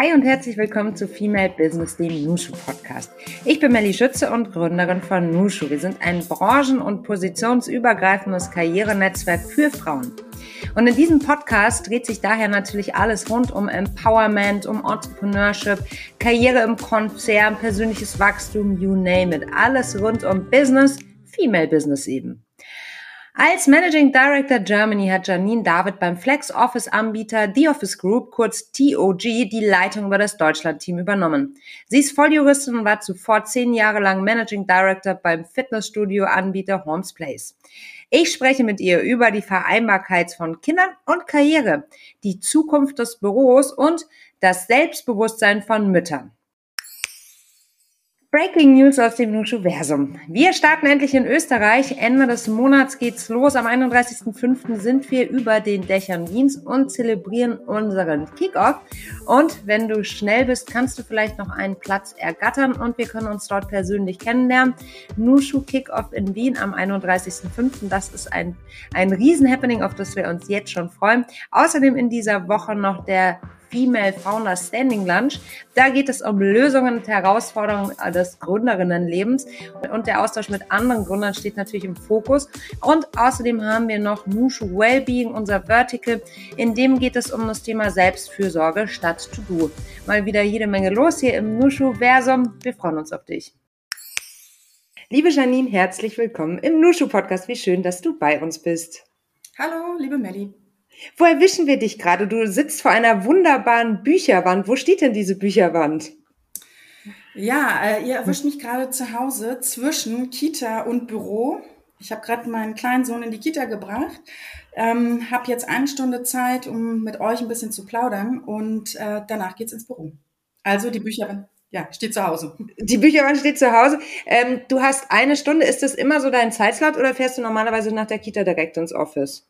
Hi und herzlich willkommen zu Female Business, dem Nushu Podcast. Ich bin Melly Schütze und Gründerin von Nushu. Wir sind ein branchen- und positionsübergreifendes Karrierenetzwerk für Frauen. Und in diesem Podcast dreht sich daher natürlich alles rund um Empowerment, um Entrepreneurship, Karriere im Konzern, persönliches Wachstum, you name it. Alles rund um Business, Female Business eben. Als Managing Director Germany hat Janine David beim Flex Office Anbieter The Office Group, kurz TOG, die Leitung über das Deutschland-Team übernommen. Sie ist Volljuristin und war zuvor zehn Jahre lang Managing Director beim Fitnessstudio-Anbieter Holmes Place. Ich spreche mit ihr über die Vereinbarkeit von Kindern und Karriere, die Zukunft des Büros und das Selbstbewusstsein von Müttern. Breaking News aus dem Nuschuversum. Wir starten endlich in Österreich. Ende des Monats geht's los. Am 31.05. sind wir über den Dächern Wiens und zelebrieren unseren Kickoff. Und wenn du schnell bist, kannst du vielleicht noch einen Platz ergattern und wir können uns dort persönlich kennenlernen. Nushu Kickoff in Wien am 31.05. Das ist ein, ein Riesen-Happening, auf das wir uns jetzt schon freuen. Außerdem in dieser Woche noch der Female Founder Standing Lunch. Da geht es um Lösungen und Herausforderungen des Gründerinnenlebens und der Austausch mit anderen Gründern steht natürlich im Fokus. Und außerdem haben wir noch Nushu Wellbeing, unser Vertical. In dem geht es um das Thema Selbstfürsorge statt To-Do. Mal wieder jede Menge los hier im Nushu-Versum. Wir freuen uns auf dich. Liebe Janine, herzlich willkommen im Nushu-Podcast. Wie schön, dass du bei uns bist. Hallo, liebe Melli. Wo erwischen wir dich gerade? Du sitzt vor einer wunderbaren Bücherwand. Wo steht denn diese Bücherwand? Ja, äh, ihr erwischt mich gerade zu Hause zwischen Kita und Büro. Ich habe gerade meinen kleinen Sohn in die Kita gebracht, ähm, habe jetzt eine Stunde Zeit, um mit euch ein bisschen zu plaudern und äh, danach geht's ins Büro. Also die Bücherwand, ja, steht zu Hause. Die Bücherwand steht zu Hause. Ähm, du hast eine Stunde. Ist das immer so dein Zeitslot oder fährst du normalerweise nach der Kita direkt ins Office?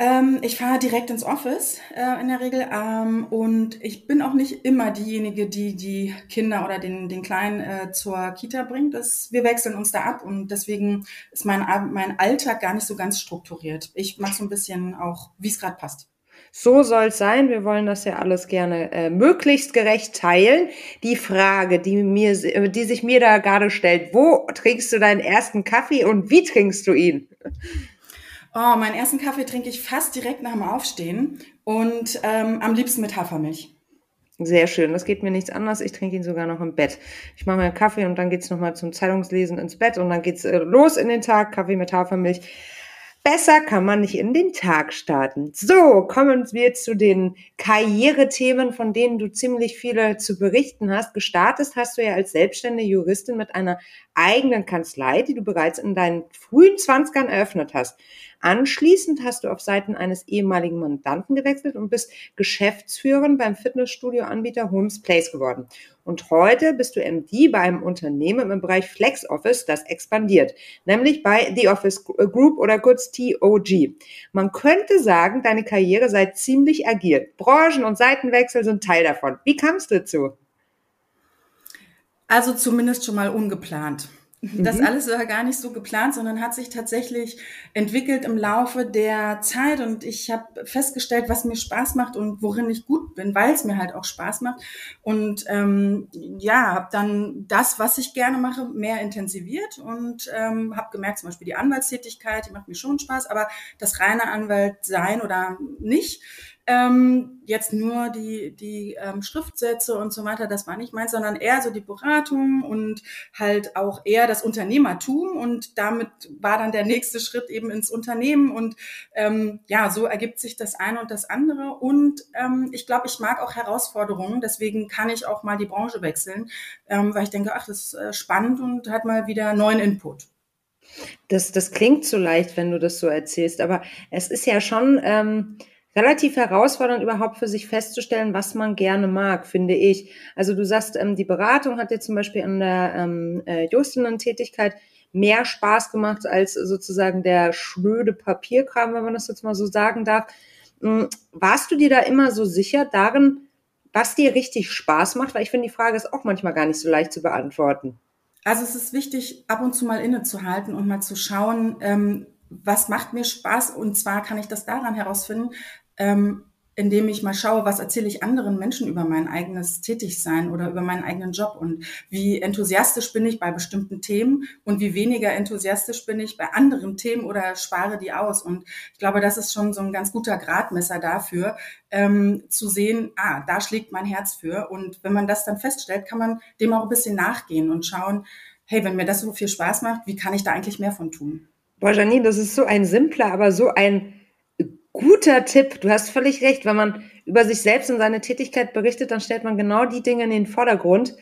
Ähm, ich fahre direkt ins Office äh, in der Regel ähm, und ich bin auch nicht immer diejenige, die die Kinder oder den, den Kleinen äh, zur Kita bringt. Das, wir wechseln uns da ab und deswegen ist mein, mein Alltag gar nicht so ganz strukturiert. Ich mache so ein bisschen auch, wie es gerade passt. So soll es sein. Wir wollen das ja alles gerne äh, möglichst gerecht teilen. Die Frage, die mir, die sich mir da gerade stellt: Wo trinkst du deinen ersten Kaffee und wie trinkst du ihn? Oh, meinen ersten Kaffee trinke ich fast direkt nach dem Aufstehen und ähm, am liebsten mit Hafermilch. Sehr schön. Das geht mir nichts anderes. Ich trinke ihn sogar noch im Bett. Ich mache meinen Kaffee und dann geht's nochmal zum Zeitungslesen ins Bett und dann geht's äh, los in den Tag. Kaffee mit Hafermilch. Besser kann man nicht in den Tag starten. So, kommen wir zu den Karrierethemen, von denen du ziemlich viele zu berichten hast. Gestartet hast du ja als selbstständige Juristin mit einer eigenen Kanzlei, die du bereits in deinen frühen Zwanzigern eröffnet hast. Anschließend hast du auf Seiten eines ehemaligen Mandanten gewechselt und bist Geschäftsführerin beim Fitnessstudio-Anbieter Holmes Place geworden. Und heute bist du MD bei einem Unternehmen im Bereich Flex Office, das expandiert, nämlich bei The Office Group oder kurz TOG. Man könnte sagen, deine Karriere sei ziemlich agil. Branchen- und Seitenwechsel sind Teil davon. Wie kamst du dazu? Also zumindest schon mal ungeplant. Das mhm. alles war gar nicht so geplant, sondern hat sich tatsächlich entwickelt im Laufe der Zeit und ich habe festgestellt, was mir Spaß macht und worin ich gut bin, weil es mir halt auch Spaß macht. Und ähm, ja, habe dann das, was ich gerne mache, mehr intensiviert und ähm, habe gemerkt, zum Beispiel die Anwaltstätigkeit, die macht mir schon Spaß, aber das reine Anwalt sein oder nicht, ähm, jetzt nur die, die ähm, Schriftsätze und so weiter, das war nicht meins, sondern eher so die Beratung und halt auch eher das Unternehmertum und damit war dann der nächste Schritt eben ins Unternehmen und ähm, ja, so ergibt sich das eine und das andere und ähm, ich glaube, ich mag auch Herausforderungen, deswegen kann ich auch mal die Branche wechseln, ähm, weil ich denke, ach, das ist äh, spannend und hat mal wieder neuen Input. Das, das klingt so leicht, wenn du das so erzählst, aber es ist ja schon... Ähm relativ herausfordernd, überhaupt für sich festzustellen, was man gerne mag, finde ich. Also du sagst, ähm, die Beratung hat dir zum Beispiel an der ähm, äh, Justinnen-Tätigkeit mehr Spaß gemacht als sozusagen der schnöde Papierkram, wenn man das jetzt mal so sagen darf. Ähm, warst du dir da immer so sicher darin, was dir richtig Spaß macht? Weil ich finde, die Frage ist auch manchmal gar nicht so leicht zu beantworten. Also es ist wichtig, ab und zu mal innezuhalten und mal zu schauen, ähm, was macht mir Spaß? Und zwar kann ich das daran herausfinden, ähm, indem ich mal schaue, was erzähle ich anderen Menschen über mein eigenes Tätigsein oder über meinen eigenen Job und wie enthusiastisch bin ich bei bestimmten Themen und wie weniger enthusiastisch bin ich bei anderen Themen oder spare die aus. Und ich glaube, das ist schon so ein ganz guter Gradmesser dafür, ähm, zu sehen, ah, da schlägt mein Herz für. Und wenn man das dann feststellt, kann man dem auch ein bisschen nachgehen und schauen, hey, wenn mir das so viel Spaß macht, wie kann ich da eigentlich mehr von tun? Boah, Janine, das ist so ein simpler, aber so ein guter Tipp. Du hast völlig recht. Wenn man über sich selbst und seine Tätigkeit berichtet, dann stellt man genau die Dinge in den Vordergrund,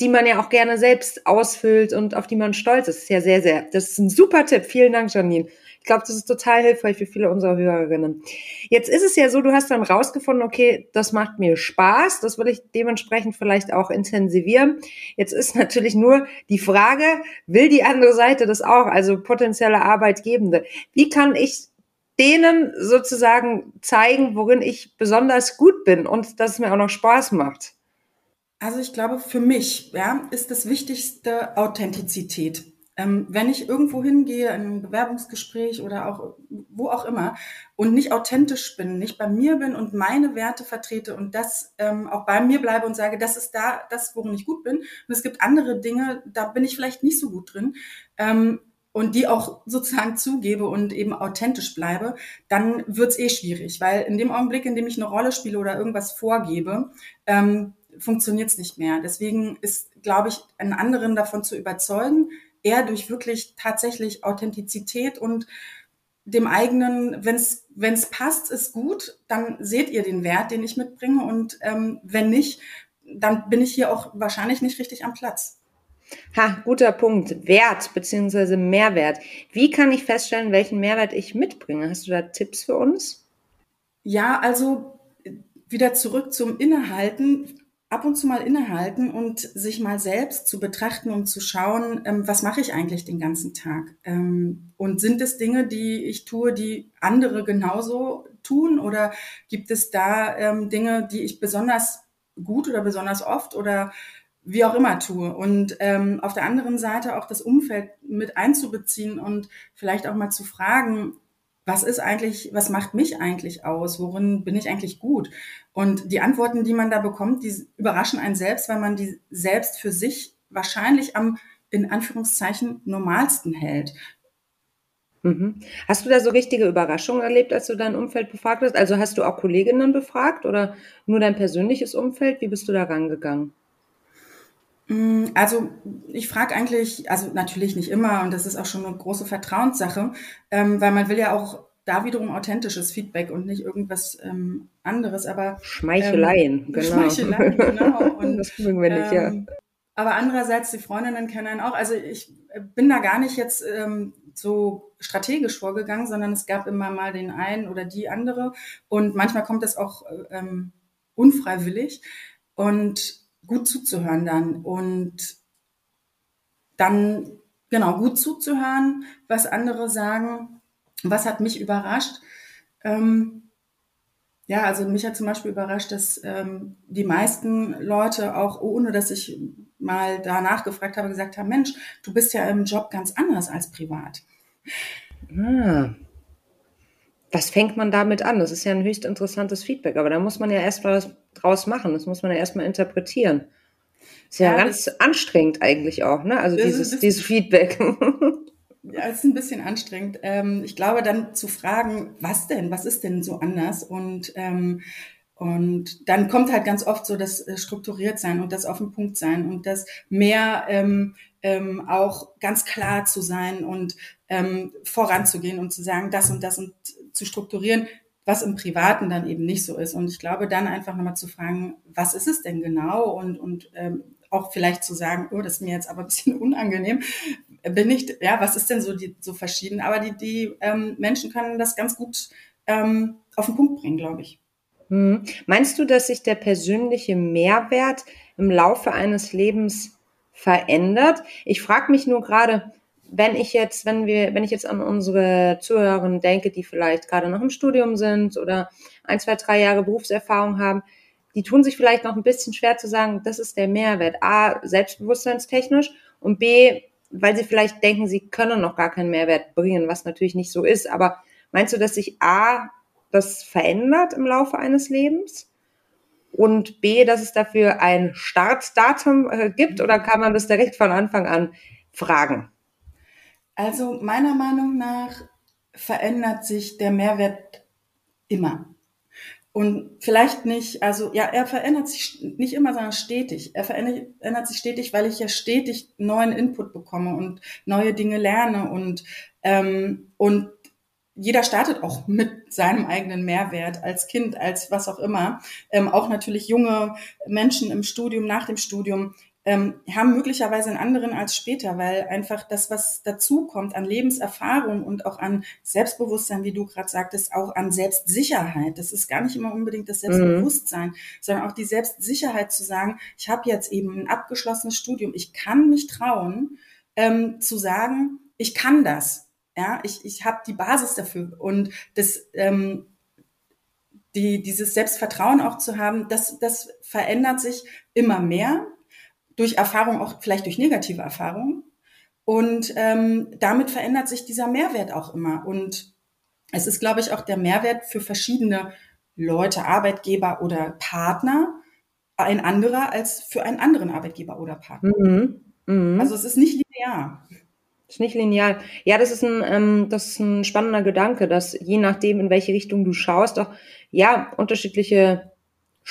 die man ja auch gerne selbst ausfüllt und auf die man stolz ist. Das ja sehr, sehr, das ist ein super Tipp. Vielen Dank, Janine. Ich glaube, das ist total hilfreich für viele unserer Hörerinnen. Jetzt ist es ja so, du hast dann rausgefunden, okay, das macht mir Spaß, das will ich dementsprechend vielleicht auch intensivieren. Jetzt ist natürlich nur die Frage, will die andere Seite das auch, also potenzielle Arbeitgebende? Wie kann ich denen sozusagen zeigen, worin ich besonders gut bin und dass es mir auch noch Spaß macht? Also ich glaube, für mich ja, ist das Wichtigste Authentizität. Ähm, wenn ich irgendwo hingehe, in ein Bewerbungsgespräch oder auch wo auch immer und nicht authentisch bin, nicht bei mir bin und meine Werte vertrete und das ähm, auch bei mir bleibe und sage, das ist da das, worin ich gut bin. Und es gibt andere Dinge, da bin ich vielleicht nicht so gut drin. Ähm, und die auch sozusagen zugebe und eben authentisch bleibe, dann wird's eh schwierig, weil in dem Augenblick, in dem ich eine Rolle spiele oder irgendwas vorgebe, ähm, funktioniert's nicht mehr. Deswegen ist, glaube ich, einen anderen davon zu überzeugen, eher durch wirklich tatsächlich Authentizität und dem eigenen, wenn es passt, ist gut, dann seht ihr den Wert, den ich mitbringe und ähm, wenn nicht, dann bin ich hier auch wahrscheinlich nicht richtig am Platz. Ha, guter Punkt. Wert bzw. Mehrwert. Wie kann ich feststellen, welchen Mehrwert ich mitbringe? Hast du da Tipps für uns? Ja, also wieder zurück zum Innehalten. Ab und zu mal innehalten und sich mal selbst zu betrachten und zu schauen, ähm, was mache ich eigentlich den ganzen Tag? Ähm, und sind es Dinge, die ich tue, die andere genauso tun? Oder gibt es da ähm, Dinge, die ich besonders gut oder besonders oft oder wie auch immer tue. Und ähm, auf der anderen Seite auch das Umfeld mit einzubeziehen und vielleicht auch mal zu fragen, was ist eigentlich, was macht mich eigentlich aus? Worin bin ich eigentlich gut? Und die Antworten, die man da bekommt, die überraschen einen selbst, weil man die selbst für sich wahrscheinlich am, in Anführungszeichen, normalsten hält. Mhm. Hast du da so richtige Überraschungen erlebt, als du dein Umfeld befragt hast? Also hast du auch Kolleginnen befragt oder nur dein persönliches Umfeld? Wie bist du da rangegangen? Mm, also ich frage eigentlich, also natürlich nicht immer und das ist auch schon eine große Vertrauenssache, ähm, weil man will ja auch da wiederum authentisches Feedback und nicht irgendwas ähm, anderes, aber Schmeicheleien, ähm, genau. Schmeicheleien, genau. Und, das mögen wir nicht, ähm, ja. Aber andererseits, die Freundinnen kennen einen auch. Also ich bin da gar nicht jetzt ähm, so strategisch vorgegangen, sondern es gab immer mal den einen oder die andere. Und manchmal kommt das auch ähm, unfreiwillig. Und gut zuzuhören dann und dann genau gut zuzuhören, was andere sagen. Was hat mich überrascht? Ähm, ja, also mich hat zum Beispiel überrascht, dass ähm, die meisten Leute auch ohne, dass ich mal da nachgefragt habe, gesagt haben, Mensch, du bist ja im Job ganz anders als privat. Ah. Was fängt man damit an? Das ist ja ein höchst interessantes Feedback, aber da muss man ja erst mal was draus machen. Das muss man ja erstmal interpretieren. Ist ja, ja ganz anstrengend eigentlich auch, ne? Also dieses, dieses Feedback. Ja, es ist ein bisschen anstrengend. Ähm, ich glaube, dann zu fragen, was denn, was ist denn so anders? Und, ähm, und dann kommt halt ganz oft so das äh, strukturiert sein und das auf den Punkt sein und das mehr ähm, ähm, auch ganz klar zu sein und ähm, voranzugehen und zu sagen, das und das und zu strukturieren was im Privaten dann eben nicht so ist. Und ich glaube, dann einfach nochmal zu fragen, was ist es denn genau? Und, und ähm, auch vielleicht zu sagen, oh, das ist mir jetzt aber ein bisschen unangenehm. Bin ich, ja, was ist denn so die so verschieden? Aber die, die ähm, Menschen können das ganz gut ähm, auf den Punkt bringen, glaube ich. Hm. Meinst du, dass sich der persönliche Mehrwert im Laufe eines Lebens verändert? Ich frage mich nur gerade, wenn ich jetzt, wenn wir, wenn ich jetzt an unsere Zuhörerinnen denke, die vielleicht gerade noch im Studium sind oder ein, zwei, drei Jahre Berufserfahrung haben, die tun sich vielleicht noch ein bisschen schwer zu sagen, das ist der Mehrwert. A, selbstbewusstseinstechnisch und B, weil sie vielleicht denken, sie können noch gar keinen Mehrwert bringen, was natürlich nicht so ist. Aber meinst du, dass sich A, das verändert im Laufe eines Lebens? Und B, dass es dafür ein Startdatum äh, gibt oder kann man das direkt von Anfang an fragen? Also meiner Meinung nach verändert sich der Mehrwert immer. Und vielleicht nicht, also ja, er verändert sich nicht immer, sondern stetig. Er verändert sich stetig, weil ich ja stetig neuen Input bekomme und neue Dinge lerne und, ähm, und jeder startet auch mit seinem eigenen Mehrwert als Kind, als was auch immer. Ähm, auch natürlich junge Menschen im Studium, nach dem Studium ähm, haben möglicherweise einen anderen als später, weil einfach das, was dazu kommt an Lebenserfahrung und auch an Selbstbewusstsein, wie du gerade sagtest, auch an Selbstsicherheit. Das ist gar nicht immer unbedingt das Selbstbewusstsein, mhm. sondern auch die Selbstsicherheit zu sagen, ich habe jetzt eben ein abgeschlossenes Studium, ich kann mich trauen, ähm, zu sagen, ich kann das. Ja, ich, ich habe die Basis dafür und das ähm, die, dieses Selbstvertrauen auch zu haben, das, das verändert sich immer mehr durch Erfahrung, auch vielleicht durch negative Erfahrungen. Und ähm, damit verändert sich dieser Mehrwert auch immer. Und es ist, glaube ich, auch der Mehrwert für verschiedene Leute, Arbeitgeber oder Partner ein anderer als für einen anderen Arbeitgeber oder Partner. Mhm. Mhm. Also es ist nicht linear. Ist nicht linear. Ja, das ist ein, ähm, das ist ein spannender Gedanke, dass je nachdem, in welche Richtung du schaust, auch ja unterschiedliche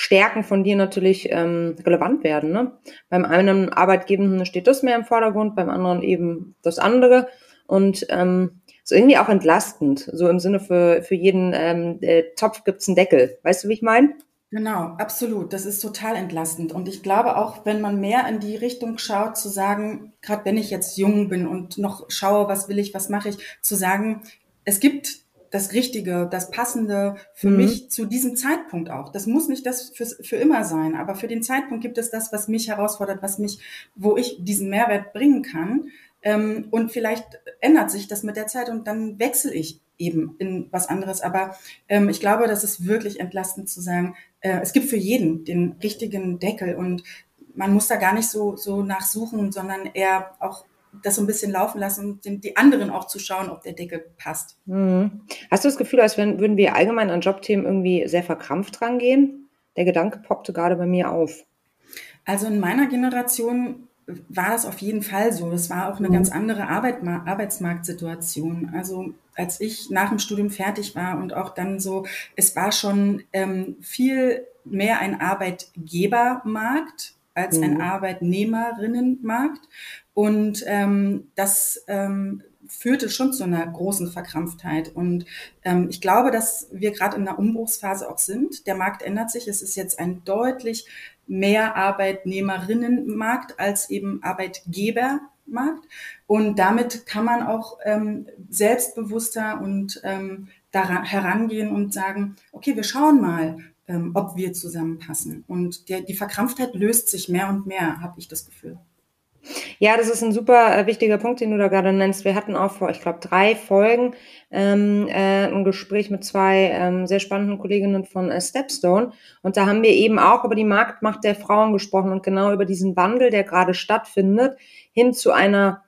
Stärken von dir natürlich ähm, relevant werden. Ne? Beim einen Arbeitgebenden steht das mehr im Vordergrund, beim anderen eben das andere. Und ähm, so irgendwie auch entlastend, so im Sinne für, für jeden ähm, äh, Topf gibt's einen Deckel. Weißt du, wie ich meine? Genau, absolut. Das ist total entlastend. Und ich glaube auch, wenn man mehr in die Richtung schaut, zu sagen, gerade wenn ich jetzt jung bin und noch schaue, was will ich, was mache ich, zu sagen, es gibt das Richtige, das Passende für mhm. mich zu diesem Zeitpunkt auch. Das muss nicht das für, für immer sein, aber für den Zeitpunkt gibt es das, was mich herausfordert, was mich, wo ich diesen Mehrwert bringen kann. Ähm, und vielleicht ändert sich das mit der Zeit und dann wechsle ich eben in was anderes. Aber ähm, ich glaube, das ist wirklich entlastend zu sagen, äh, es gibt für jeden den richtigen Deckel und man muss da gar nicht so, so nachsuchen, sondern eher auch das so ein bisschen laufen lassen und die anderen auch zu schauen, ob der Deckel passt. Mhm. Hast du das Gefühl, als wenn, würden wir allgemein an Jobthemen irgendwie sehr verkrampft rangehen? Der Gedanke poppte gerade bei mir auf. Also in meiner Generation war das auf jeden Fall so. Es war auch eine mhm. ganz andere Arbeit, Arbeitsmarktsituation. Also als ich nach dem Studium fertig war und auch dann so, es war schon ähm, viel mehr ein Arbeitgebermarkt als mhm. ein Arbeitnehmerinnenmarkt. Und ähm, das ähm, führte schon zu einer großen Verkrampftheit. Und ähm, ich glaube, dass wir gerade in einer Umbruchsphase auch sind. Der Markt ändert sich. Es ist jetzt ein deutlich mehr Arbeitnehmerinnenmarkt als eben Arbeitgebermarkt. Und damit kann man auch ähm, selbstbewusster und ähm, daran herangehen und sagen, okay, wir schauen mal, ähm, ob wir zusammenpassen. Und der, die Verkrampftheit löst sich mehr und mehr, habe ich das Gefühl. Ja, das ist ein super äh, wichtiger Punkt, den du da gerade nennst. Wir hatten auch vor, ich glaube, drei Folgen ähm, äh, ein Gespräch mit zwei ähm, sehr spannenden Kolleginnen von äh, Stepstone. Und da haben wir eben auch über die Marktmacht der Frauen gesprochen und genau über diesen Wandel, der gerade stattfindet, hin zu einer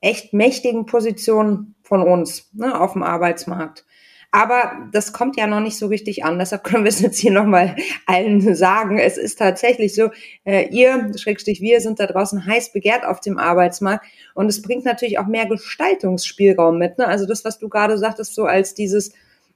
echt mächtigen Position von uns ne, auf dem Arbeitsmarkt. Aber das kommt ja noch nicht so richtig an. Deshalb können wir es jetzt hier nochmal allen sagen. Es ist tatsächlich so, äh, ihr, Schrägstrich wir, sind da draußen heiß begehrt auf dem Arbeitsmarkt. Und es bringt natürlich auch mehr Gestaltungsspielraum mit. Ne? Also das, was du gerade sagtest, so als dieses,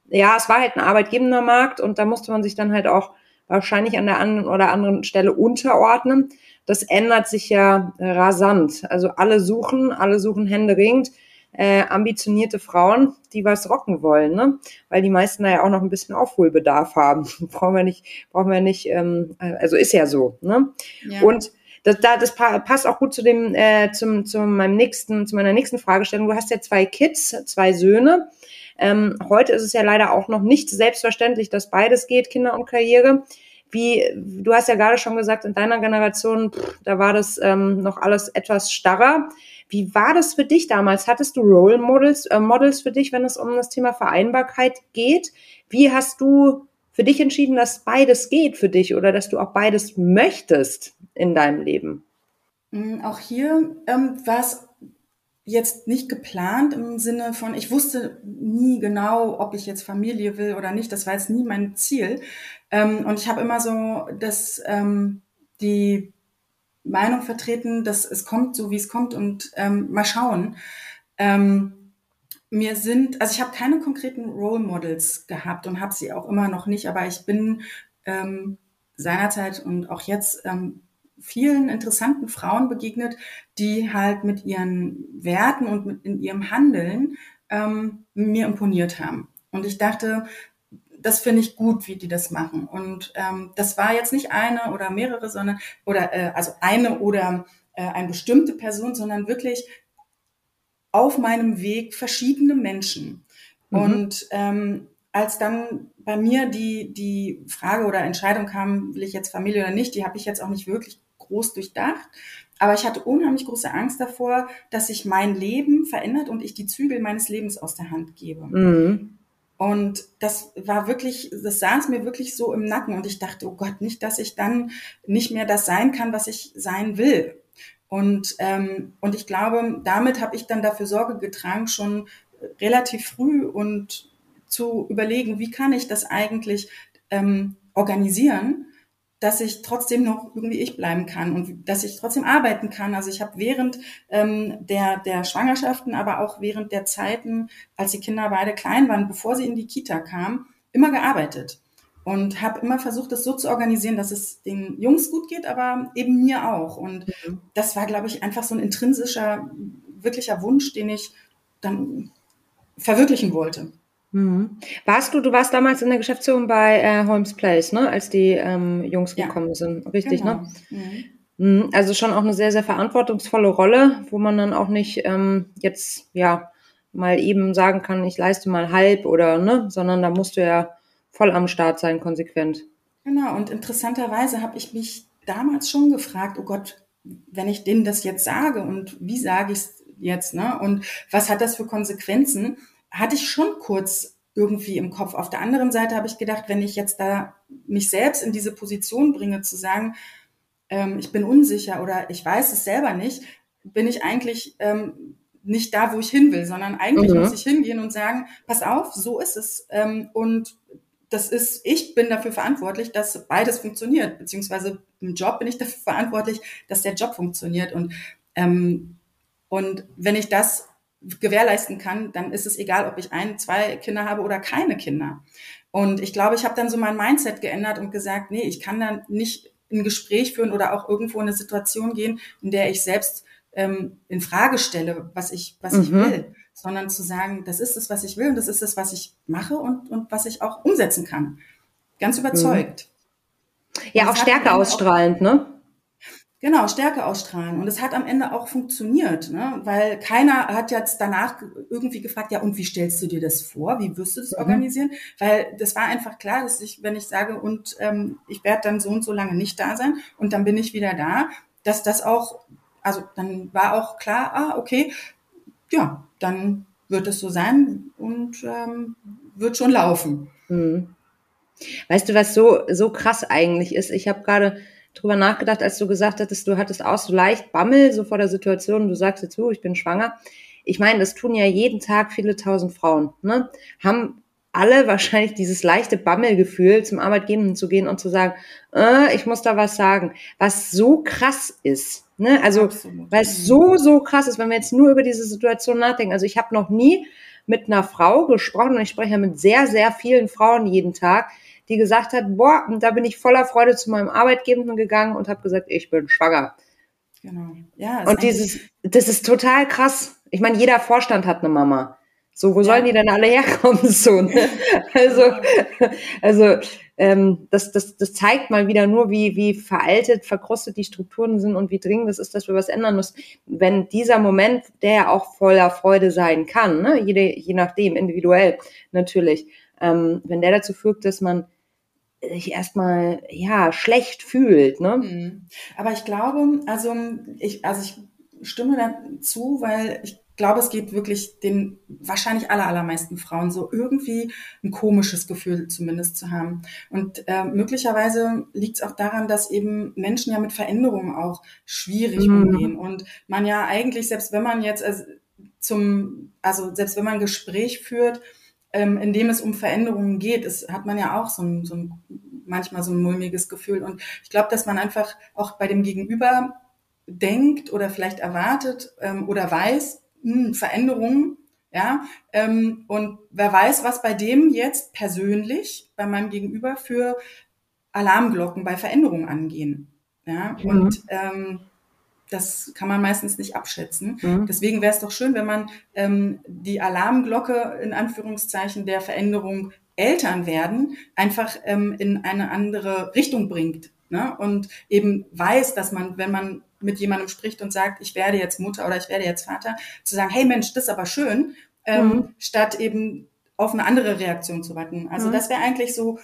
ja, es war halt ein arbeitgebender Markt und da musste man sich dann halt auch wahrscheinlich an der einen oder anderen Stelle unterordnen. Das ändert sich ja rasant. Also alle suchen, alle suchen händeringend äh, ambitionierte Frauen, die was rocken wollen, ne? Weil die meisten da ja auch noch ein bisschen Aufholbedarf haben. brauchen wir nicht, brauchen wir nicht, ähm, also ist ja so, ne? Ja. Und das, da, das passt auch gut zu dem, äh, zum, zu meinem nächsten, zu meiner nächsten Fragestellung. Du hast ja zwei Kids, zwei Söhne. Ähm, heute ist es ja leider auch noch nicht selbstverständlich, dass beides geht, Kinder und Karriere. Wie, du hast ja gerade schon gesagt, in deiner Generation, pff, da war das ähm, noch alles etwas starrer. Wie war das für dich damals? Hattest du Role Models, äh, Models für dich, wenn es um das Thema Vereinbarkeit geht? Wie hast du für dich entschieden, dass beides geht für dich oder dass du auch beides möchtest in deinem Leben? Mm, auch hier ähm, war es jetzt nicht geplant im Sinne von, ich wusste nie genau, ob ich jetzt Familie will oder nicht. Das war jetzt nie mein Ziel. Ähm, und ich habe immer so das, ähm, die Meinung vertreten, dass es kommt so, wie es kommt und ähm, mal schauen. Ähm, mir sind, also ich habe keine konkreten Role Models gehabt und habe sie auch immer noch nicht, aber ich bin ähm, seinerzeit und auch jetzt ähm, vielen interessanten Frauen begegnet, die halt mit ihren Werten und mit in ihrem Handeln ähm, mir imponiert haben. Und ich dachte, das finde ich gut, wie die das machen. Und ähm, das war jetzt nicht eine oder mehrere, sondern oder äh, also eine oder äh, eine bestimmte Person, sondern wirklich auf meinem Weg verschiedene Menschen. Mhm. Und ähm, als dann bei mir die, die Frage oder Entscheidung kam, will ich jetzt Familie oder nicht, die habe ich jetzt auch nicht wirklich groß durchdacht. Aber ich hatte unheimlich große Angst davor, dass sich mein Leben verändert und ich die Zügel meines Lebens aus der Hand gebe. Mhm. Und das war wirklich, das saß mir wirklich so im Nacken und ich dachte, oh Gott, nicht, dass ich dann nicht mehr das sein kann, was ich sein will. Und, ähm, und ich glaube, damit habe ich dann dafür Sorge getragen, schon relativ früh und zu überlegen, wie kann ich das eigentlich ähm, organisieren, dass ich trotzdem noch irgendwie ich bleiben kann und dass ich trotzdem arbeiten kann. Also ich habe während ähm, der, der Schwangerschaften, aber auch während der Zeiten, als die Kinder beide klein waren, bevor sie in die Kita kamen, immer gearbeitet und habe immer versucht, das so zu organisieren, dass es den Jungs gut geht, aber eben mir auch. Und mhm. das war, glaube ich, einfach so ein intrinsischer, wirklicher Wunsch, den ich dann verwirklichen wollte. Mhm. Warst du, du warst damals in der Geschäftsführung bei äh, Holmes Place, ne, als die ähm, Jungs ja. gekommen sind, richtig, ne? genau. ne? Mhm. Also schon auch eine sehr, sehr verantwortungsvolle Rolle, wo man dann auch nicht ähm, jetzt, ja, mal eben sagen kann, ich leiste mal halb oder, ne, sondern da musst du ja voll am Start sein, konsequent. Genau, und interessanterweise habe ich mich damals schon gefragt, oh Gott, wenn ich denen das jetzt sage und wie sage ich es jetzt, ne? Und was hat das für Konsequenzen? Hatte ich schon kurz irgendwie im Kopf. Auf der anderen Seite habe ich gedacht, wenn ich jetzt da mich selbst in diese Position bringe, zu sagen, ähm, ich bin unsicher oder ich weiß es selber nicht, bin ich eigentlich ähm, nicht da, wo ich hin will, sondern eigentlich mhm. muss ich hingehen und sagen, pass auf, so ist es. Ähm, und das ist, ich bin dafür verantwortlich, dass beides funktioniert, beziehungsweise im Job bin ich dafür verantwortlich, dass der Job funktioniert. Und, ähm, und wenn ich das gewährleisten kann, dann ist es egal, ob ich ein, zwei Kinder habe oder keine Kinder. Und ich glaube, ich habe dann so mein Mindset geändert und gesagt, nee, ich kann dann nicht ein Gespräch führen oder auch irgendwo in eine Situation gehen, in der ich selbst ähm, in Frage stelle, was ich, was mhm. ich will, sondern zu sagen, das ist es, was ich will und das ist es, was ich mache und, und was ich auch umsetzen kann. Ganz überzeugt. Mhm. Ja, auch Stärke ausstrahlend, ne? Genau, Stärke ausstrahlen. Und es hat am Ende auch funktioniert, ne? weil keiner hat jetzt danach irgendwie gefragt, ja, und wie stellst du dir das vor? Wie wirst du das mhm. organisieren? Weil das war einfach klar, dass ich, wenn ich sage, und ähm, ich werde dann so und so lange nicht da sein und dann bin ich wieder da, dass das auch, also dann war auch klar, ah, okay, ja, dann wird es so sein und ähm, wird schon laufen. Mhm. Weißt du, was so, so krass eigentlich ist? Ich habe gerade drüber nachgedacht, als du gesagt hattest, du hattest auch so leicht Bammel, so vor der Situation, du sagst jetzt, oh, ich bin schwanger. Ich meine, das tun ja jeden Tag viele tausend Frauen, ne? Haben alle wahrscheinlich dieses leichte Bammelgefühl, zum Arbeitgeber zu gehen und zu sagen, äh, ich muss da was sagen, was so krass ist. Ne? Also, es so, so krass ist, wenn wir jetzt nur über diese Situation nachdenken. Also ich habe noch nie mit einer Frau gesprochen und ich spreche ja mit sehr, sehr vielen Frauen jeden Tag, die gesagt hat, boah, und da bin ich voller Freude zu meinem Arbeitgeber gegangen und habe gesagt, ich bin schwanger. Genau. Ja, und dieses, das ist total krass. Ich meine, jeder Vorstand hat eine Mama. So, wo ja. sollen die denn alle herkommen? So, ne? Also, also ähm, das, das, das zeigt mal wieder nur, wie, wie veraltet, verkrustet die Strukturen sind und wie dringend es ist, dass wir was ändern müssen. Wenn dieser Moment, der ja auch voller Freude sein kann, ne? je, je nachdem, individuell natürlich, ähm, wenn der dazu führt, dass man sich erstmal ja schlecht fühlt. Ne? Mhm. Aber ich glaube, also ich, also ich stimme dazu, weil ich glaube, es geht wirklich den wahrscheinlich aller, allermeisten Frauen so irgendwie ein komisches Gefühl zumindest zu haben. Und äh, möglicherweise liegt es auch daran, dass eben Menschen ja mit Veränderungen auch schwierig mhm. umgehen und man ja eigentlich, selbst wenn man jetzt, also zum, also selbst wenn man ein Gespräch führt, ähm, in dem es um Veränderungen geht, ist, hat man ja auch so ein, so ein, manchmal so ein mulmiges Gefühl. Und ich glaube, dass man einfach auch bei dem Gegenüber denkt oder vielleicht erwartet ähm, oder weiß, mh, hm, Veränderungen, ja, ähm, und wer weiß, was bei dem jetzt persönlich, bei meinem Gegenüber für Alarmglocken bei Veränderungen angehen. Ja, mhm. und ähm, das kann man meistens nicht abschätzen. Mhm. Deswegen wäre es doch schön, wenn man ähm, die Alarmglocke in Anführungszeichen der Veränderung Eltern werden einfach ähm, in eine andere Richtung bringt. Ne? Und eben weiß, dass man, wenn man mit jemandem spricht und sagt, ich werde jetzt Mutter oder ich werde jetzt Vater, zu sagen, hey Mensch, das ist aber schön, ähm, mhm. statt eben auf eine andere Reaktion zu warten. Also mhm. das wäre eigentlich so,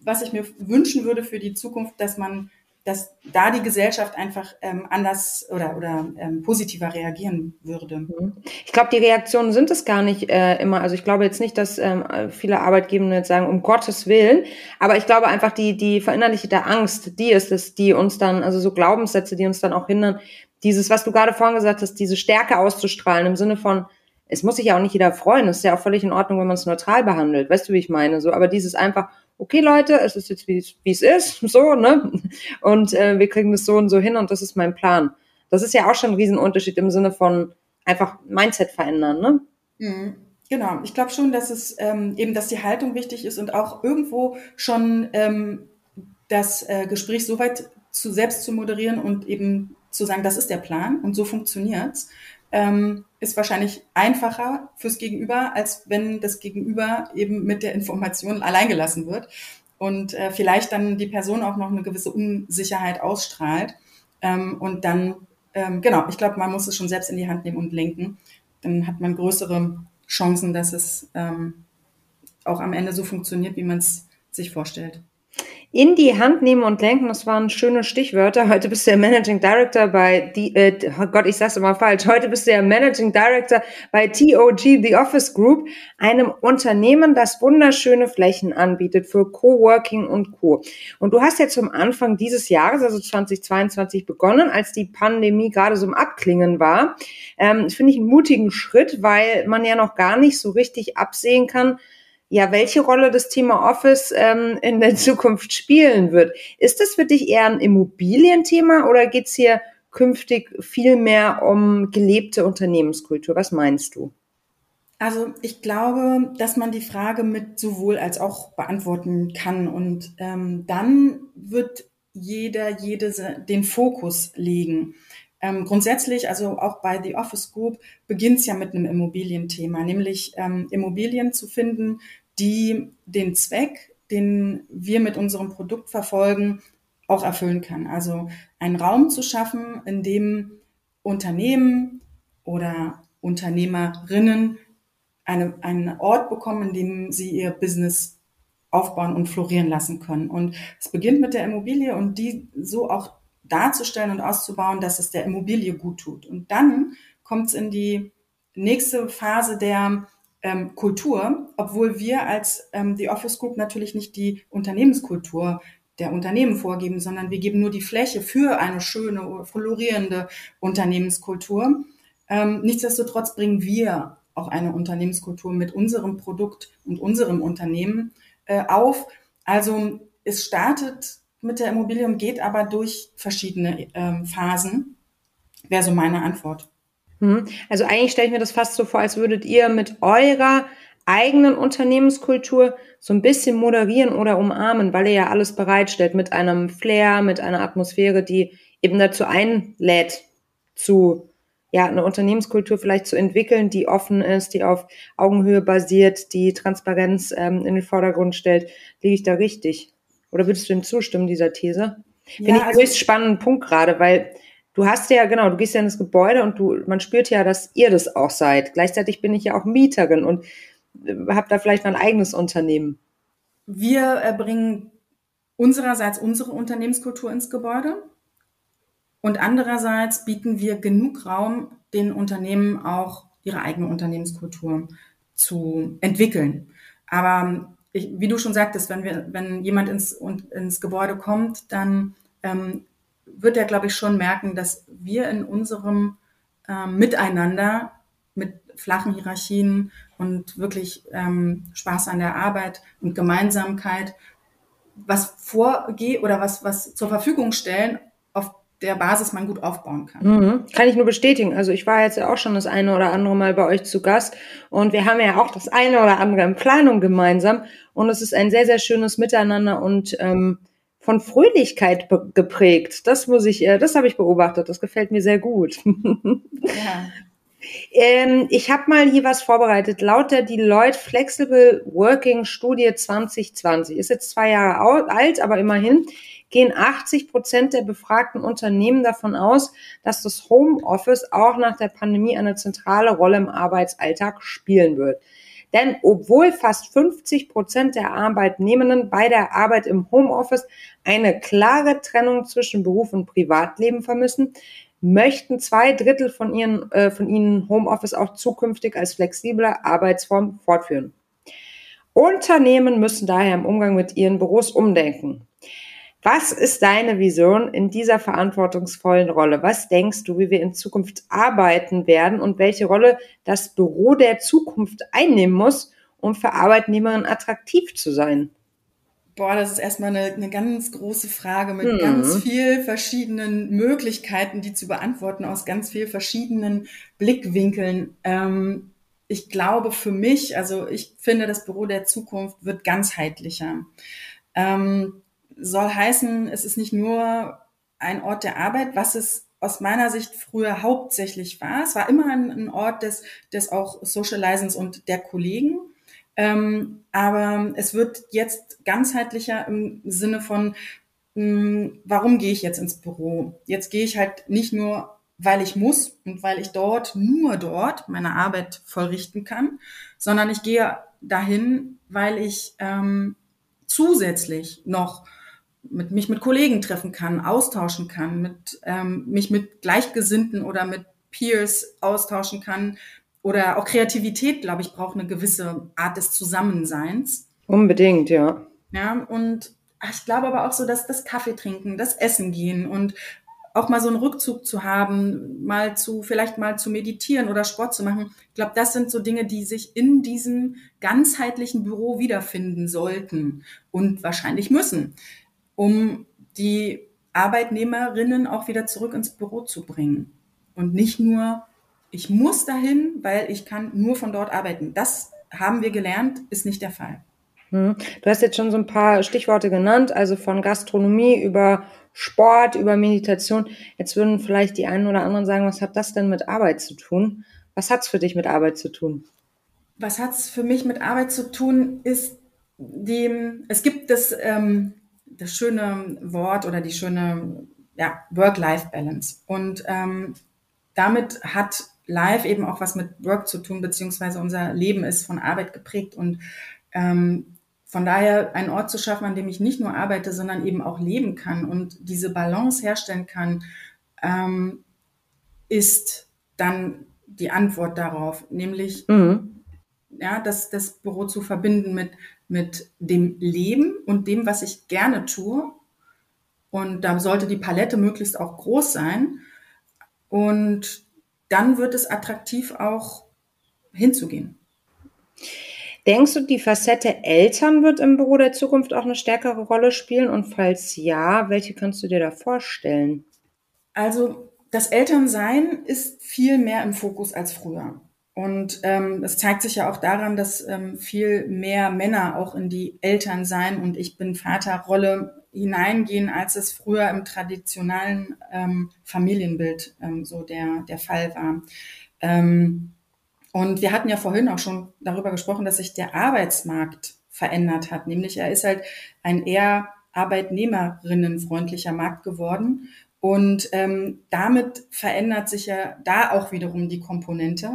was ich mir wünschen würde für die Zukunft, dass man dass da die Gesellschaft einfach ähm, anders oder, oder ähm, positiver reagieren würde. Mhm. Ich glaube, die Reaktionen sind es gar nicht äh, immer. Also ich glaube jetzt nicht, dass ähm, viele Arbeitgeber jetzt sagen, um Gottes Willen, aber ich glaube einfach, die, die verinnerlichte Angst, die ist es, die uns dann, also so Glaubenssätze, die uns dann auch hindern, dieses, was du gerade vorhin gesagt hast, diese Stärke auszustrahlen im Sinne von, es muss sich ja auch nicht jeder freuen, es ist ja auch völlig in Ordnung, wenn man es neutral behandelt. Weißt du, wie ich meine? So, aber dieses einfach, okay Leute, es ist jetzt wie es ist, so, ne? Und äh, wir kriegen das so und so hin und das ist mein Plan. Das ist ja auch schon ein Riesenunterschied im Sinne von einfach Mindset verändern, ne? Mhm. Genau, ich glaube schon, dass es ähm, eben, dass die Haltung wichtig ist und auch irgendwo schon ähm, das äh, Gespräch so weit zu selbst zu moderieren und eben zu sagen, das ist der Plan und so funktioniert's, ähm, ist wahrscheinlich einfacher fürs Gegenüber, als wenn das Gegenüber eben mit der Information alleingelassen wird und äh, vielleicht dann die Person auch noch eine gewisse Unsicherheit ausstrahlt. Ähm, und dann, ähm, genau, ich glaube, man muss es schon selbst in die Hand nehmen und lenken. Dann hat man größere Chancen, dass es ähm, auch am Ende so funktioniert, wie man es sich vorstellt in die Hand nehmen und lenken, das waren schöne Stichwörter. Heute bist du ja Managing Director bei, die, äh, oh Gott, ich sag's immer falsch. Heute bist du ja Managing Director bei TOG, The Office Group, einem Unternehmen, das wunderschöne Flächen anbietet für Coworking und Co. Und du hast ja zum Anfang dieses Jahres, also 2022, begonnen, als die Pandemie gerade so im Abklingen war. Ähm, Finde ich einen mutigen Schritt, weil man ja noch gar nicht so richtig absehen kann, ja, welche Rolle das Thema Office ähm, in der Zukunft spielen wird. Ist das für dich eher ein Immobilienthema oder geht's hier künftig viel mehr um gelebte Unternehmenskultur? Was meinst du? Also ich glaube, dass man die Frage mit sowohl als auch beantworten kann und ähm, dann wird jeder, jede den Fokus legen. Ähm, grundsätzlich, also auch bei The Office Group, beginnt es ja mit einem Immobilienthema, nämlich ähm, Immobilien zu finden, die den Zweck, den wir mit unserem Produkt verfolgen, auch erfüllen kann. Also einen Raum zu schaffen, in dem Unternehmen oder Unternehmerinnen eine, einen Ort bekommen, in dem sie ihr Business aufbauen und florieren lassen können. Und es beginnt mit der Immobilie und die so auch darzustellen und auszubauen, dass es der Immobilie gut tut. Und dann kommt es in die nächste Phase der ähm, Kultur, obwohl wir als ähm, die Office Group natürlich nicht die Unternehmenskultur der Unternehmen vorgeben, sondern wir geben nur die Fläche für eine schöne, florierende Unternehmenskultur. Ähm, nichtsdestotrotz bringen wir auch eine Unternehmenskultur mit unserem Produkt und unserem Unternehmen äh, auf. Also es startet mit der Immobilie und geht aber durch verschiedene ähm, Phasen, wäre so meine Antwort. Mhm. Also eigentlich stelle ich mir das fast so vor, als würdet ihr mit eurer eigenen Unternehmenskultur so ein bisschen moderieren oder umarmen, weil ihr ja alles bereitstellt mit einem Flair, mit einer Atmosphäre, die eben dazu einlädt, zu ja, eine Unternehmenskultur vielleicht zu entwickeln, die offen ist, die auf Augenhöhe basiert, die Transparenz ähm, in den Vordergrund stellt. Liege ich da richtig? Oder würdest du ihm zustimmen, dieser These? Ja, Finde ich also, höchst spannenden Punkt gerade, weil Du hast ja, genau, du gehst ja in das Gebäude und du, man spürt ja, dass ihr das auch seid. Gleichzeitig bin ich ja auch Mieterin und äh, habe da vielleicht mein eigenes Unternehmen. Wir bringen unsererseits unsere Unternehmenskultur ins Gebäude und andererseits bieten wir genug Raum, den Unternehmen auch ihre eigene Unternehmenskultur zu entwickeln. Aber ich, wie du schon sagtest, wenn wir, wenn jemand ins, ins Gebäude kommt, dann ähm, wird er, glaube ich, schon merken, dass wir in unserem äh, Miteinander mit flachen Hierarchien und wirklich ähm, Spaß an der Arbeit und Gemeinsamkeit was vorgehe oder was, was zur Verfügung stellen, auf der Basis man gut aufbauen kann. Mhm. Kann ich nur bestätigen. Also ich war jetzt ja auch schon das eine oder andere Mal bei euch zu Gast und wir haben ja auch das eine oder andere in Planung gemeinsam und es ist ein sehr, sehr schönes Miteinander und ähm, von Fröhlichkeit geprägt. Das muss ich, äh, das habe ich beobachtet. Das gefällt mir sehr gut. ja. Ähm, ich habe mal hier was vorbereitet. Laut der Deloitte Flexible Working Studie 2020, ist jetzt zwei Jahre alt, aber immerhin, gehen 80 Prozent der befragten Unternehmen davon aus, dass das Homeoffice auch nach der Pandemie eine zentrale Rolle im Arbeitsalltag spielen wird. Denn obwohl fast 50 Prozent der Arbeitnehmenden bei der Arbeit im Homeoffice eine klare Trennung zwischen Beruf und Privatleben vermissen, möchten zwei Drittel von, ihren, äh, von ihnen Homeoffice auch zukünftig als flexible Arbeitsform fortführen. Unternehmen müssen daher im Umgang mit ihren Büros umdenken. Was ist deine Vision in dieser verantwortungsvollen Rolle? Was denkst du, wie wir in Zukunft arbeiten werden und welche Rolle das Büro der Zukunft einnehmen muss, um für Arbeitnehmerinnen attraktiv zu sein? Boah, das ist erstmal eine, eine ganz große Frage mit mhm. ganz viel verschiedenen Möglichkeiten, die zu beantworten aus ganz viel verschiedenen Blickwinkeln. Ähm, ich glaube für mich, also ich finde, das Büro der Zukunft wird ganzheitlicher. Ähm, soll heißen, es ist nicht nur ein Ort der Arbeit, was es aus meiner Sicht früher hauptsächlich war. Es war immer ein, ein Ort des, des auch Socializens und der Kollegen. Ähm, aber es wird jetzt ganzheitlicher im Sinne von, mh, hm, warum gehe ich jetzt ins Büro? Jetzt gehe ich halt nicht nur, weil ich muss und weil ich dort, nur dort meine Arbeit vollrichten kann, sondern ich gehe dahin, weil ich ähm, zusätzlich noch mit, mich mit Kollegen treffen kann, austauschen kann, mit, ähm, mich mit Gleichgesinnten oder mit Peers austauschen kann, oder auch Kreativität, glaube ich, braucht eine gewisse Art des Zusammenseins. Unbedingt, ja. Ja, und ich glaube aber auch so, dass das Kaffee trinken, das Essen gehen und auch mal so einen Rückzug zu haben, mal zu, vielleicht mal zu meditieren oder Sport zu machen. Ich glaube, das sind so Dinge, die sich in diesem ganzheitlichen Büro wiederfinden sollten und wahrscheinlich müssen, um die Arbeitnehmerinnen auch wieder zurück ins Büro zu bringen und nicht nur ich muss dahin, weil ich kann nur von dort arbeiten. Das haben wir gelernt, ist nicht der Fall. Hm. Du hast jetzt schon so ein paar Stichworte genannt, also von Gastronomie über Sport, über Meditation. Jetzt würden vielleicht die einen oder anderen sagen, was hat das denn mit Arbeit zu tun? Was hat's für dich mit Arbeit zu tun? Was hat's für mich mit Arbeit zu tun, ist dem, es gibt das, ähm, das schöne Wort oder die schöne ja, Work-Life-Balance. Und ähm, damit hat live eben auch was mit Work zu tun, beziehungsweise unser Leben ist von Arbeit geprägt und ähm, von daher einen Ort zu schaffen, an dem ich nicht nur arbeite, sondern eben auch leben kann und diese Balance herstellen kann, ähm, ist dann die Antwort darauf, nämlich mhm. ja, das, das Büro zu verbinden mit, mit dem Leben und dem, was ich gerne tue. Und da sollte die Palette möglichst auch groß sein. Und dann wird es attraktiv auch hinzugehen. Denkst du, die Facette Eltern wird im Büro der Zukunft auch eine stärkere Rolle spielen? Und falls ja, welche kannst du dir da vorstellen? Also das Elternsein ist viel mehr im Fokus als früher. Und ähm, es zeigt sich ja auch daran, dass ähm, viel mehr Männer auch in die Elternsein und ich bin Vaterrolle hineingehen, als es früher im traditionellen ähm, Familienbild ähm, so der, der Fall war. Ähm, und wir hatten ja vorhin auch schon darüber gesprochen, dass sich der Arbeitsmarkt verändert hat. Nämlich er ist halt ein eher arbeitnehmerinnenfreundlicher Markt geworden. Und ähm, damit verändert sich ja da auch wiederum die Komponente.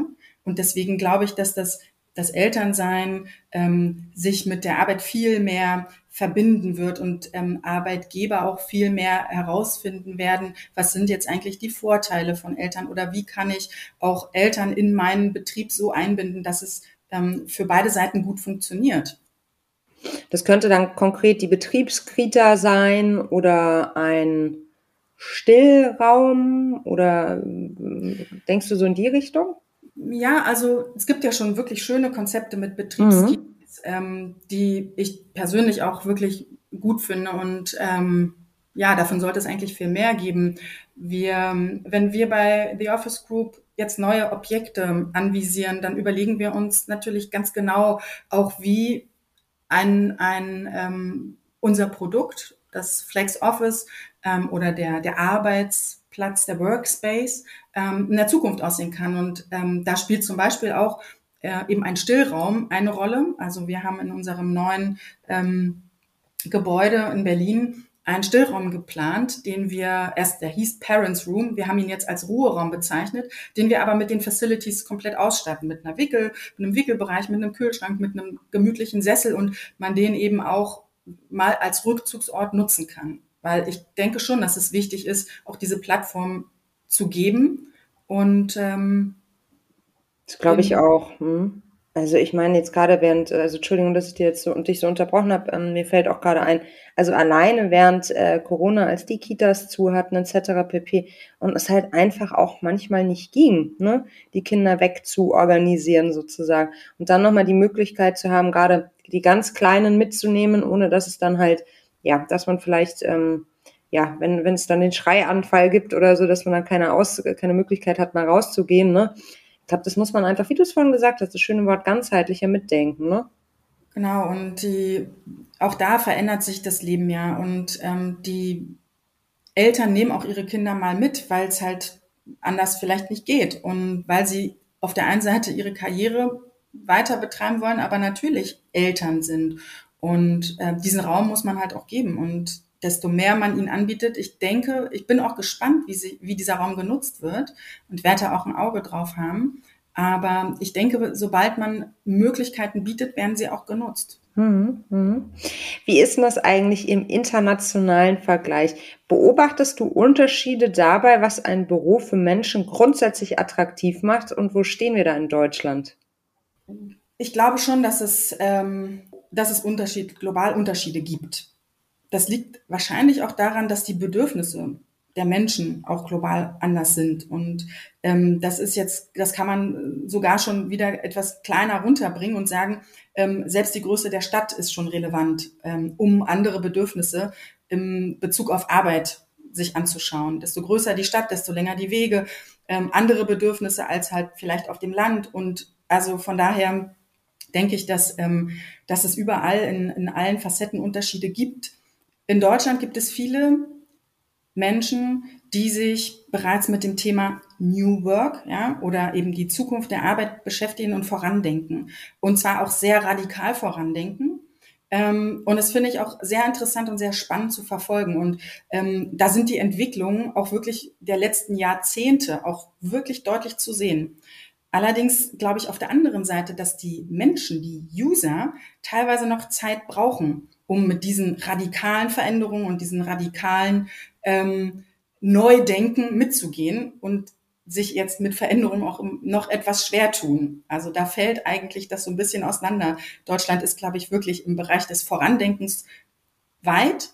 Und deswegen glaube ich, dass das, das Elternsein ähm, sich mit der Arbeit viel mehr verbinden wird und ähm, Arbeitgeber auch viel mehr herausfinden werden, was sind jetzt eigentlich die Vorteile von Eltern oder wie kann ich auch Eltern in meinen Betrieb so einbinden, dass es ähm, für beide Seiten gut funktioniert. Das könnte dann konkret die Betriebskrita sein oder ein Stillraum oder denkst du so in die Richtung? Ja, also es gibt ja schon wirklich schöne Konzepte mit Betriebsteams, mhm. ähm, die ich persönlich auch wirklich gut finde und ähm, ja, davon sollte es eigentlich viel mehr geben. Wir, wenn wir bei The Office Group jetzt neue Objekte anvisieren, dann überlegen wir uns natürlich ganz genau auch, wie ein, ein ähm, unser Produkt, das Flex Office ähm, oder der, der Arbeitsplatz, der Workspace ähm, in der Zukunft aussehen kann. Und ähm, da spielt zum Beispiel auch äh, eben ein Stillraum eine Rolle. Also wir haben in unserem neuen ähm, Gebäude in Berlin einen Stillraum geplant, den wir erst, der hieß Parents Room, wir haben ihn jetzt als Ruheraum bezeichnet, den wir aber mit den Facilities komplett ausstatten, mit einer Wickel, mit einem Wickelbereich, mit einem Kühlschrank, mit einem gemütlichen Sessel und man den eben auch mal als Rückzugsort nutzen kann. Weil ich denke schon, dass es wichtig ist, auch diese Plattform zu geben. Und ähm, das glaube ich auch. Hm. Also ich meine jetzt gerade während, also Entschuldigung, dass ich dir jetzt so und dich so unterbrochen habe, ähm, mir fällt auch gerade ein, also alleine während äh, Corona, als die Kitas zu hatten etc. pp. und es halt einfach auch manchmal nicht ging, ne, die Kinder wegzuorganisieren sozusagen und dann nochmal die Möglichkeit zu haben, gerade die ganz Kleinen mitzunehmen, ohne dass es dann halt, ja, dass man vielleicht ähm, ja, wenn wenn es dann den Schreianfall gibt oder so, dass man dann keine Aus keine Möglichkeit hat, mal rauszugehen, ne? Ich glaube, das muss man einfach, wie du es vorhin gesagt hast, das schöne Wort ganzheitlicher mitdenken, ne? Genau, und die, auch da verändert sich das Leben ja. Und ähm, die Eltern nehmen auch ihre Kinder mal mit, weil es halt anders vielleicht nicht geht. Und weil sie auf der einen Seite ihre Karriere weiter betreiben wollen, aber natürlich Eltern sind. Und äh, diesen Raum muss man halt auch geben. Und desto mehr man ihn anbietet. Ich denke, ich bin auch gespannt, wie, sie, wie dieser Raum genutzt wird und werde auch ein Auge drauf haben. Aber ich denke, sobald man Möglichkeiten bietet, werden sie auch genutzt. Mhm, mhm. Wie ist denn das eigentlich im internationalen Vergleich? Beobachtest du Unterschiede dabei, was ein Büro für Menschen grundsätzlich attraktiv macht und wo stehen wir da in Deutschland? Ich glaube schon, dass es, ähm, dass es Unterschied, global Unterschiede gibt das liegt wahrscheinlich auch daran, dass die Bedürfnisse der Menschen auch global anders sind. Und ähm, das ist jetzt, das kann man sogar schon wieder etwas kleiner runterbringen und sagen, ähm, selbst die Größe der Stadt ist schon relevant, ähm, um andere Bedürfnisse im Bezug auf Arbeit sich anzuschauen. Desto größer die Stadt, desto länger die Wege, ähm, andere Bedürfnisse als halt vielleicht auf dem Land. Und also von daher denke ich, dass, ähm, dass es überall in, in allen Facetten Unterschiede gibt in Deutschland gibt es viele Menschen, die sich bereits mit dem Thema New Work ja, oder eben die Zukunft der Arbeit beschäftigen und vorandenken. Und zwar auch sehr radikal vorandenken. Ähm, und das finde ich auch sehr interessant und sehr spannend zu verfolgen. Und ähm, da sind die Entwicklungen auch wirklich der letzten Jahrzehnte auch wirklich deutlich zu sehen. Allerdings glaube ich auf der anderen Seite, dass die Menschen, die User, teilweise noch Zeit brauchen, um mit diesen radikalen Veränderungen und diesen radikalen ähm, Neudenken mitzugehen und sich jetzt mit Veränderungen auch noch etwas schwer tun. Also da fällt eigentlich das so ein bisschen auseinander. Deutschland ist, glaube ich, wirklich im Bereich des Vorandenkens weit,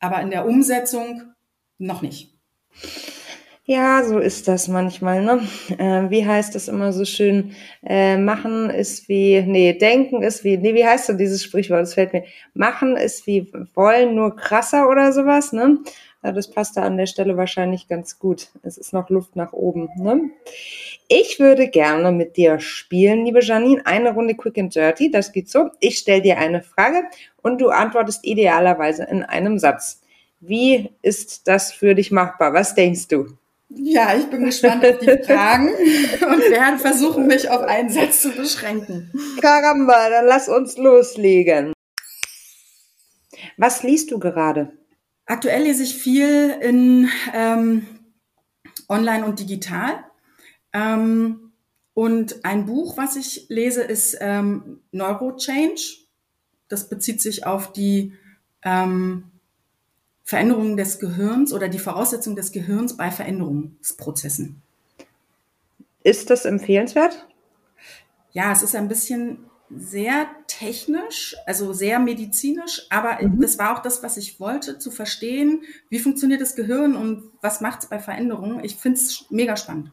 aber in der Umsetzung noch nicht. Ja, so ist das manchmal, ne? Äh, wie heißt das immer so schön? Äh, machen ist wie, nee, denken ist wie, nee, wie heißt so dieses Sprichwort? Das fällt mir. Machen ist wie wollen, nur krasser oder sowas, ne? Ja, das passt da an der Stelle wahrscheinlich ganz gut. Es ist noch Luft nach oben, ne? Ich würde gerne mit dir spielen, liebe Janine. Eine Runde Quick and Dirty. Das geht so. Ich stelle dir eine Frage und du antwortest idealerweise in einem Satz. Wie ist das für dich machbar? Was denkst du? Ja, ich bin gespannt auf die Fragen und werde versuchen, mich auf einen Satz zu beschränken. Karamba, dann lass uns loslegen. Was liest du gerade? Aktuell lese ich viel in ähm, online und digital. Ähm, und ein Buch, was ich lese, ist ähm, Neurochange. Das bezieht sich auf die ähm, Veränderungen des Gehirns oder die Voraussetzung des Gehirns bei Veränderungsprozessen. Ist das empfehlenswert? Ja, es ist ein bisschen sehr technisch, also sehr medizinisch, aber mhm. das war auch das, was ich wollte, zu verstehen, wie funktioniert das Gehirn und was macht es bei Veränderungen. Ich finde es mega spannend.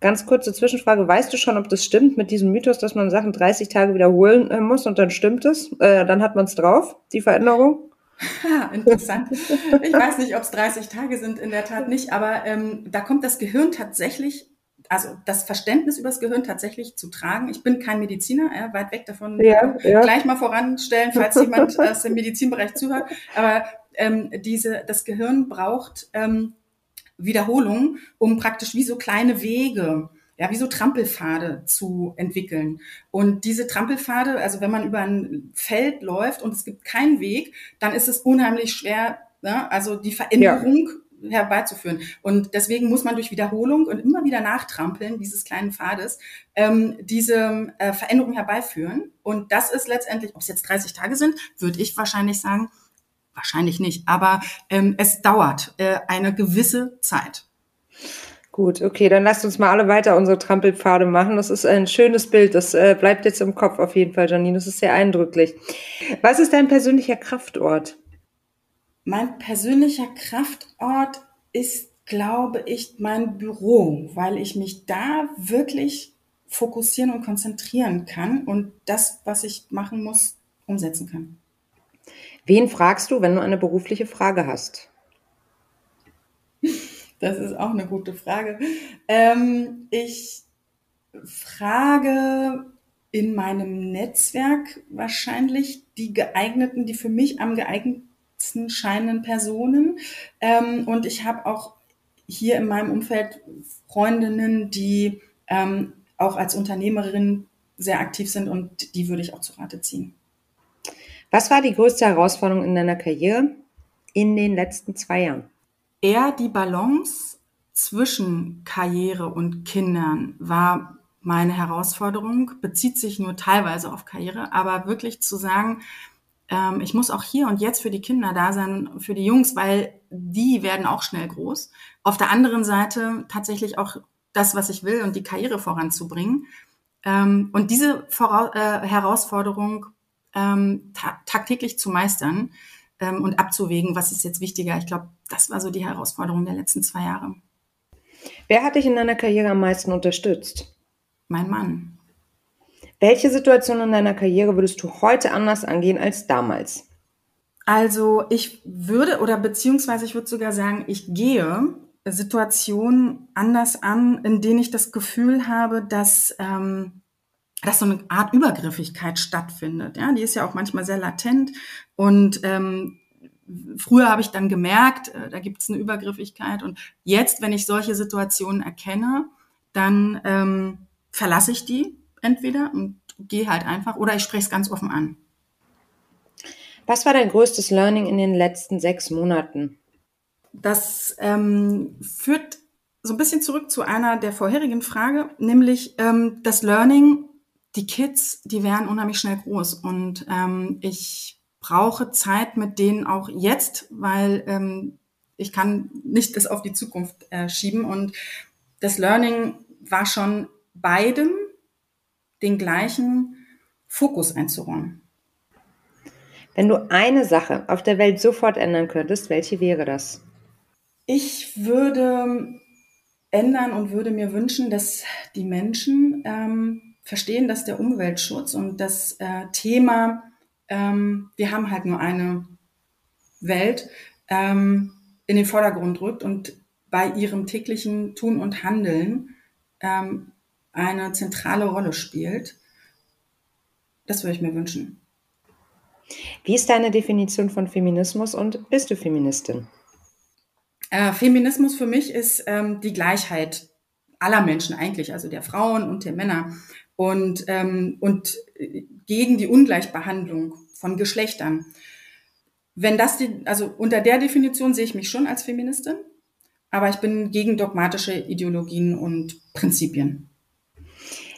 Ganz kurze Zwischenfrage. Weißt du schon, ob das stimmt mit diesem Mythos, dass man Sachen 30 Tage wiederholen äh, muss und dann stimmt es? Äh, dann hat man es drauf, die Veränderung? Ha, interessant. Ich weiß nicht, ob es 30 Tage sind, in der Tat nicht, aber ähm, da kommt das Gehirn tatsächlich, also das Verständnis über das Gehirn tatsächlich zu tragen. Ich bin kein Mediziner, äh, weit weg davon, ja, ja. gleich mal voranstellen, falls jemand aus dem Medizinbereich zuhört. Aber ähm, diese, das Gehirn braucht ähm, Wiederholung, um praktisch wie so kleine Wege ja, wie so Trampelpfade zu entwickeln. Und diese Trampelpfade, also wenn man über ein Feld läuft und es gibt keinen Weg, dann ist es unheimlich schwer, ne, also die Veränderung ja. herbeizuführen. Und deswegen muss man durch Wiederholung und immer wieder Nachtrampeln dieses kleinen Pfades ähm, diese äh, Veränderung herbeiführen. Und das ist letztendlich, ob es jetzt 30 Tage sind, würde ich wahrscheinlich sagen, wahrscheinlich nicht, aber ähm, es dauert äh, eine gewisse Zeit. Gut, okay, dann lasst uns mal alle weiter unsere Trampelpfade machen. Das ist ein schönes Bild. Das äh, bleibt jetzt im Kopf auf jeden Fall, Janine. Das ist sehr eindrücklich. Was ist dein persönlicher Kraftort? Mein persönlicher Kraftort ist, glaube ich, mein Büro, weil ich mich da wirklich fokussieren und konzentrieren kann und das, was ich machen muss, umsetzen kann. Wen fragst du, wenn du eine berufliche Frage hast? Das ist auch eine gute Frage. Ähm, ich frage in meinem Netzwerk wahrscheinlich die geeigneten, die für mich am geeignetsten scheinen Personen. Ähm, und ich habe auch hier in meinem Umfeld Freundinnen, die ähm, auch als Unternehmerin sehr aktiv sind und die würde ich auch zu Rate ziehen. Was war die größte Herausforderung in deiner Karriere in den letzten zwei Jahren? Eher die Balance zwischen Karriere und Kindern war meine Herausforderung, bezieht sich nur teilweise auf Karriere, aber wirklich zu sagen, ähm, ich muss auch hier und jetzt für die Kinder da sein, für die Jungs, weil die werden auch schnell groß. Auf der anderen Seite tatsächlich auch das, was ich will und die Karriere voranzubringen. Ähm, und diese Vora äh, Herausforderung ähm, ta tagtäglich zu meistern, ähm, und abzuwägen, was ist jetzt wichtiger. Ich glaube, das war so die Herausforderung der letzten zwei Jahre. Wer hat dich in deiner Karriere am meisten unterstützt? Mein Mann. Welche Situation in deiner Karriere würdest du heute anders angehen als damals? Also ich würde oder beziehungsweise ich würde sogar sagen, ich gehe Situationen anders an, in denen ich das Gefühl habe, dass ähm, dass so eine Art Übergriffigkeit stattfindet. Ja, die ist ja auch manchmal sehr latent. Und ähm, früher habe ich dann gemerkt, äh, da gibt es eine Übergriffigkeit. Und jetzt, wenn ich solche Situationen erkenne, dann ähm, verlasse ich die entweder und gehe halt einfach oder ich spreche es ganz offen an. Was war dein größtes Learning in den letzten sechs Monaten? Das ähm, führt so ein bisschen zurück zu einer der vorherigen Frage, nämlich ähm, das Learning die Kids, die werden unheimlich schnell groß und ähm, ich brauche Zeit mit denen auch jetzt, weil ähm, ich kann nicht das auf die Zukunft äh, schieben und das Learning war schon beidem den gleichen Fokus einzuräumen. Wenn du eine Sache auf der Welt sofort ändern könntest, welche wäre das? Ich würde ändern und würde mir wünschen, dass die Menschen ähm, verstehen, dass der Umweltschutz und das äh, Thema, ähm, wir haben halt nur eine Welt, ähm, in den Vordergrund rückt und bei ihrem täglichen Tun und Handeln ähm, eine zentrale Rolle spielt. Das würde ich mir wünschen. Wie ist deine Definition von Feminismus und bist du Feministin? Äh, Feminismus für mich ist ähm, die Gleichheit aller Menschen eigentlich, also der Frauen und der Männer und, ähm, und gegen die Ungleichbehandlung von Geschlechtern. Wenn das die, also unter der Definition sehe ich mich schon als Feministin, aber ich bin gegen dogmatische Ideologien und Prinzipien.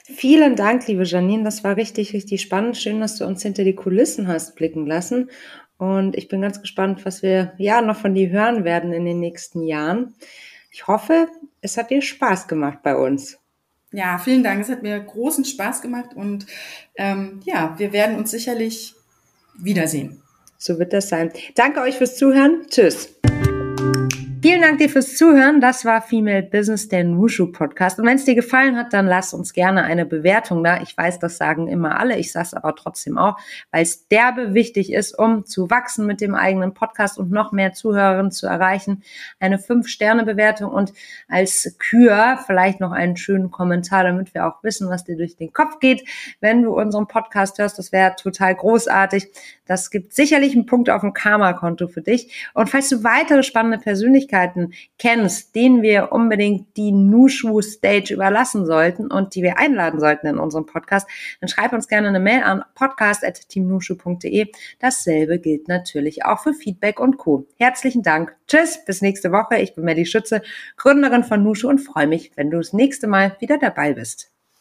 Vielen Dank, liebe Janine. Das war richtig, richtig spannend. Schön, dass du uns hinter die Kulissen hast blicken lassen. Und ich bin ganz gespannt, was wir ja noch von dir hören werden in den nächsten Jahren. Ich hoffe, es hat dir Spaß gemacht bei uns. Ja, vielen Dank. Es hat mir großen Spaß gemacht und ähm, ja, wir werden uns sicherlich wiedersehen. So wird das sein. Danke euch fürs Zuhören. Tschüss. Vielen Dank dir fürs Zuhören. Das war Female Business, der Nushu Podcast. Und wenn es dir gefallen hat, dann lass uns gerne eine Bewertung da. Ich weiß, das sagen immer alle. Ich sage es aber trotzdem auch, weil es derbe wichtig ist, um zu wachsen mit dem eigenen Podcast und noch mehr Zuhörerinnen zu erreichen. Eine 5-Sterne-Bewertung und als Kür vielleicht noch einen schönen Kommentar, damit wir auch wissen, was dir durch den Kopf geht, wenn du unseren Podcast hörst. Das wäre total großartig. Das gibt sicherlich einen Punkt auf dem Karma-Konto für dich. Und falls du weitere spannende Persönlichkeiten kennst, denen wir unbedingt die Nushu Stage überlassen sollten und die wir einladen sollten in unserem Podcast, dann schreib uns gerne eine Mail an podcast.teamnushu.de. Dasselbe gilt natürlich auch für Feedback und Co. Herzlichen Dank. Tschüss, bis nächste Woche. Ich bin Melly Schütze, Gründerin von Nushu und freue mich, wenn du das nächste Mal wieder dabei bist.